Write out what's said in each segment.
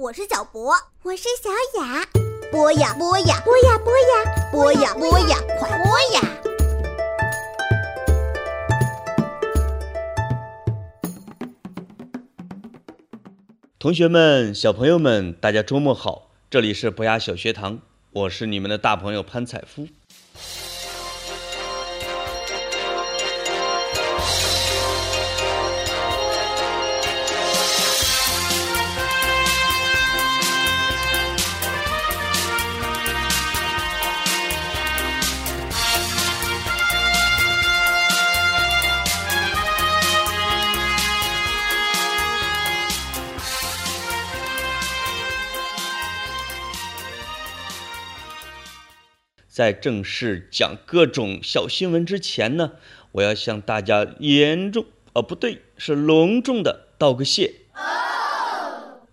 我是小博，我是小雅。播呀播呀播呀播呀播呀播呀，快播呀！同学们、小朋友们，大家周末好！这里是博雅小学堂，我是你们的大朋友潘采夫。在正式讲各种小新闻之前呢，我要向大家严重啊，不对，是隆重的道个谢。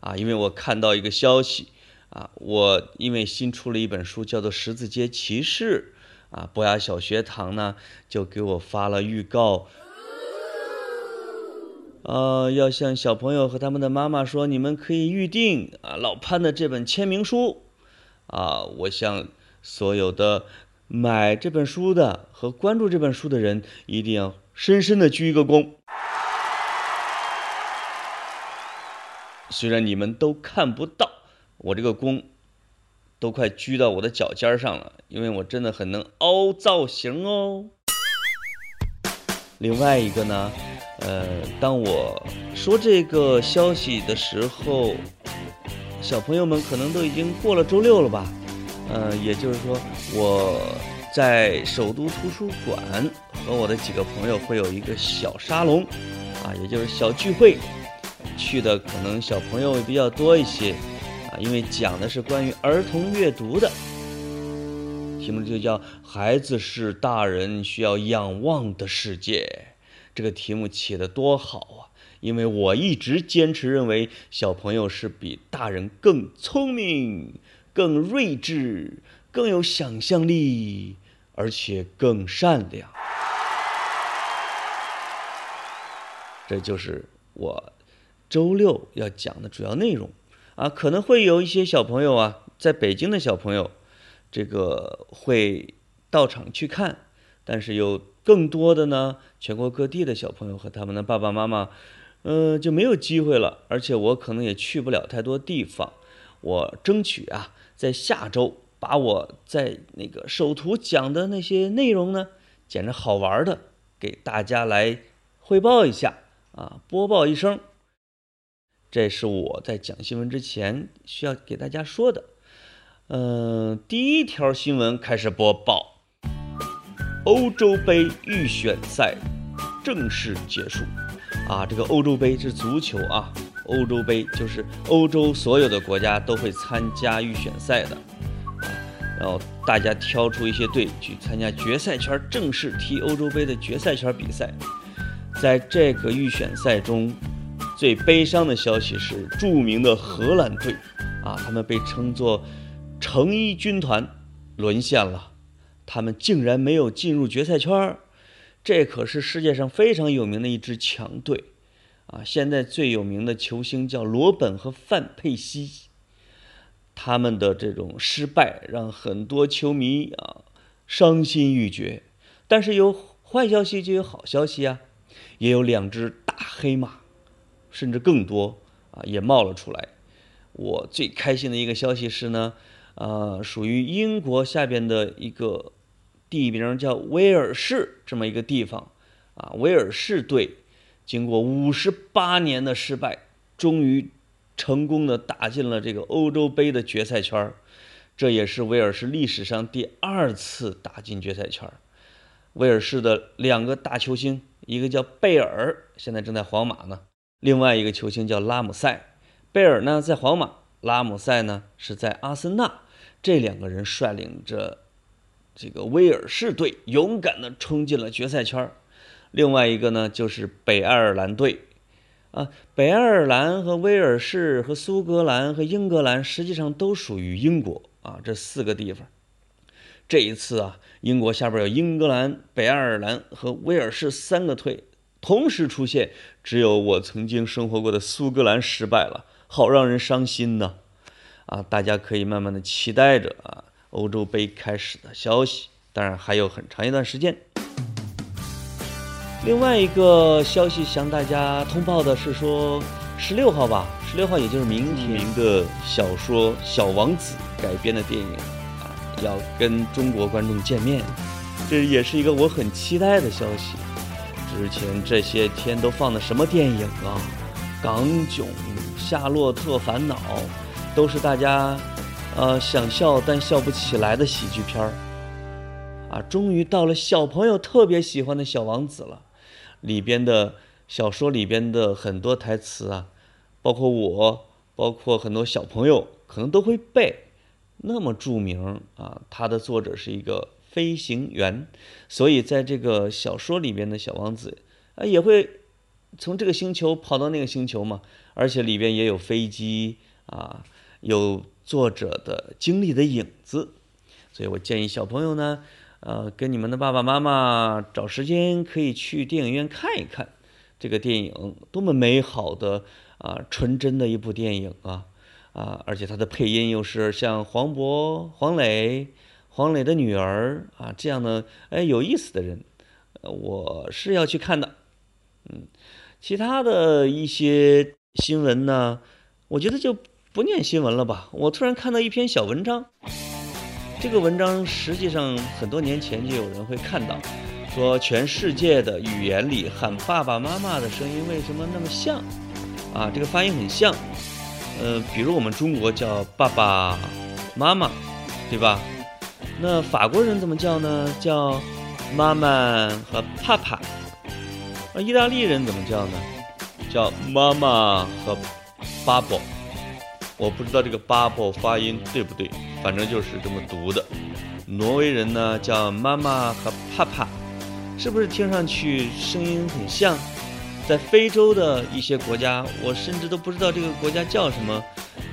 啊，因为我看到一个消息啊，我因为新出了一本书，叫做《十字街骑士》啊，博雅小学堂呢就给我发了预告，呃，要向小朋友和他们的妈妈说，你们可以预定啊老潘的这本签名书啊，我向。所有的买这本书的和关注这本书的人，一定要深深的鞠一个躬。虽然你们都看不到，我这个躬都快鞠到我的脚尖上了，因为我真的很能凹造型哦。另外一个呢，呃，当我说这个消息的时候，小朋友们可能都已经过了周六了吧。呃，也就是说，我在首都图书馆和我的几个朋友会有一个小沙龙，啊，也就是小聚会，去的可能小朋友比较多一些，啊，因为讲的是关于儿童阅读的，题目就叫“孩子是大人需要仰望的世界”，这个题目起得多好啊！因为我一直坚持认为，小朋友是比大人更聪明。更睿智，更有想象力，而且更善良。这就是我周六要讲的主要内容啊！可能会有一些小朋友啊，在北京的小朋友，这个会到场去看，但是有更多的呢，全国各地的小朋友和他们的爸爸妈妈，嗯，就没有机会了。而且我可能也去不了太多地方，我争取啊。在下周，把我在那个首图讲的那些内容呢，捡着好玩的给大家来汇报一下啊，播报一声。这是我在讲新闻之前需要给大家说的。嗯，第一条新闻开始播报：欧洲杯预选赛正式结束。啊，这个欧洲杯是足球啊。欧洲杯就是欧洲所有的国家都会参加预选赛的，啊，然后大家挑出一些队去参加决赛圈，正式踢欧洲杯的决赛圈比赛。在这个预选赛中，最悲伤的消息是著名的荷兰队，啊，他们被称作“成衣军团”，沦陷了，他们竟然没有进入决赛圈，这可是世界上非常有名的一支强队。啊，现在最有名的球星叫罗本和范佩西，他们的这种失败让很多球迷啊伤心欲绝。但是有坏消息就有好消息啊，也有两只大黑马，甚至更多啊也冒了出来。我最开心的一个消息是呢，啊，属于英国下边的一个地名叫威尔士这么一个地方啊，威尔士队。经过五十八年的失败，终于成功的打进了这个欧洲杯的决赛圈这也是威尔士历史上第二次打进决赛圈威尔士的两个大球星，一个叫贝尔，现在正在皇马呢；另外一个球星叫拉姆塞。贝尔呢在皇马，拉姆塞呢是在阿森纳。这两个人率领着这个威尔士队，勇敢的冲进了决赛圈另外一个呢，就是北爱尔兰队，啊，北爱尔兰和威尔士和苏格兰和英格兰实际上都属于英国啊，这四个地方。这一次啊，英国下边有英格兰、北爱尔兰和威尔士三个队同时出现，只有我曾经生活过的苏格兰失败了好让人伤心呢。啊，大家可以慢慢的期待着啊，欧洲杯开始的消息。当然还有很长一段时间。另外一个消息向大家通报的是说，十六号吧，十六号也就是明天的小说《小王子》改编的电影啊，要跟中国观众见面，这也是一个我很期待的消息。之前这些天都放的什么电影啊？《港囧》《夏洛特烦恼》，都是大家呃想笑但笑不起来的喜剧片儿。啊，终于到了小朋友特别喜欢的小王子了，里边的小说里边的很多台词啊，包括我，包括很多小朋友可能都会背，那么著名啊。他的作者是一个飞行员，所以在这个小说里边的小王子啊，也会从这个星球跑到那个星球嘛，而且里边也有飞机啊，有作者的经历的影子，所以我建议小朋友呢。呃，跟你们的爸爸妈妈找时间可以去电影院看一看这个电影，多么美好的啊，纯真的一部电影啊啊！而且它的配音又是像黄渤、黄磊、黄磊的女儿啊这样的哎有意思的人，我是要去看的。嗯，其他的一些新闻呢，我觉得就不念新闻了吧。我突然看到一篇小文章。这个文章实际上很多年前就有人会看到，说全世界的语言里喊爸爸妈妈的声音为什么那么像？啊，这个发音很像。呃，比如我们中国叫爸爸妈妈，对吧？那法国人怎么叫呢？叫妈妈和帕帕。那意大利人怎么叫呢？叫妈妈和巴宝。我不知道这个巴宝发音对不对。反正就是这么读的。挪威人呢叫妈妈和帕帕，是不是听上去声音很像？在非洲的一些国家，我甚至都不知道这个国家叫什么，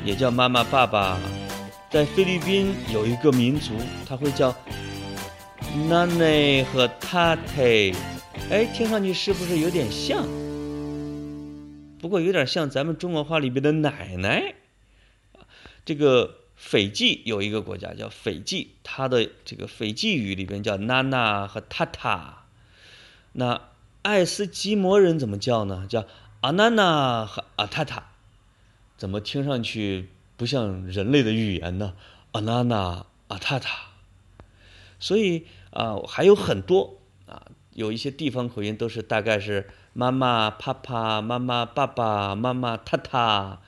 也叫妈妈爸爸。在菲律宾有一个民族，他会叫娜内和塔特，哎，听上去是不是有点像？不过有点像咱们中国话里边的奶奶。这个。斐济有一个国家叫斐济，它的这个斐济语里边叫娜娜和塔塔。那爱斯基摩人怎么叫呢？叫阿娜娜和阿塔塔。怎么听上去不像人类的语言呢？阿娜娜阿塔塔。所以啊，还有很多啊，有一些地方口音都是大概是妈妈、爸爸、妈妈、爸爸、妈妈、塔塔。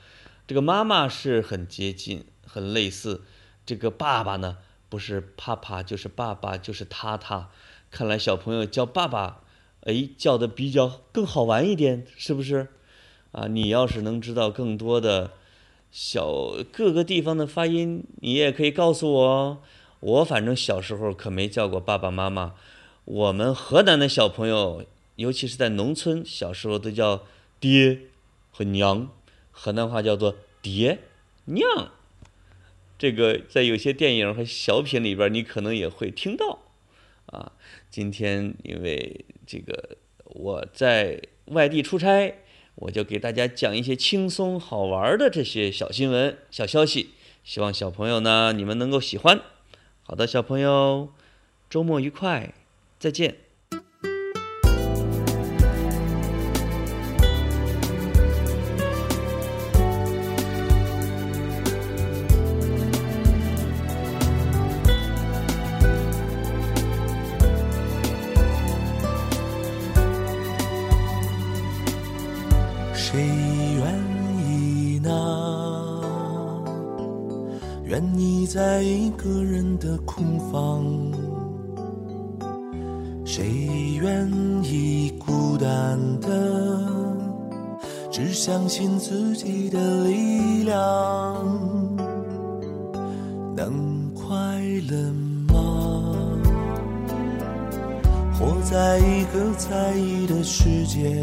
这个妈妈是很接近。很类似，这个爸爸呢，不是帕帕就是爸爸就是他他，看来小朋友叫爸爸，哎，叫的比较更好玩一点，是不是？啊，你要是能知道更多的小各个地方的发音，你也可以告诉我哦。我反正小时候可没叫过爸爸妈妈，我们河南的小朋友，尤其是在农村，小时候都叫爹和娘，河南话叫做爹娘。这个在有些电影和小品里边，你可能也会听到，啊，今天因为这个我在外地出差，我就给大家讲一些轻松好玩的这些小新闻、小消息，希望小朋友呢你们能够喜欢。好的，小朋友，周末愉快，再见。谁愿意呢？愿意在一个人的空房，谁愿意孤单的只相信自己的力量？能快乐吗？活在一个在意的世界，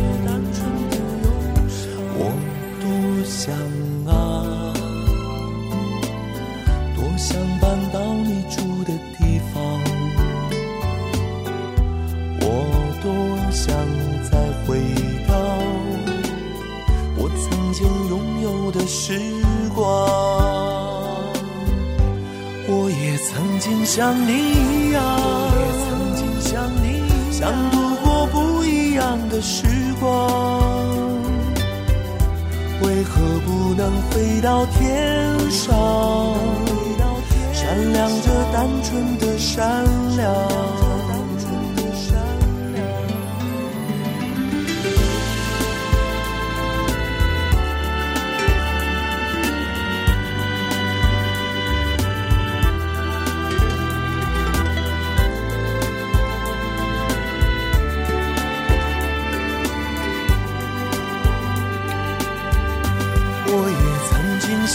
想啊，多想搬到你住的地方，我多想再回到我曾经拥有的时光。我也曾经像你一样，我也曾经像你一样，想度过不一样的时光。为何不能飞到天上，闪亮着单纯的善良？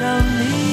我也曾经像你。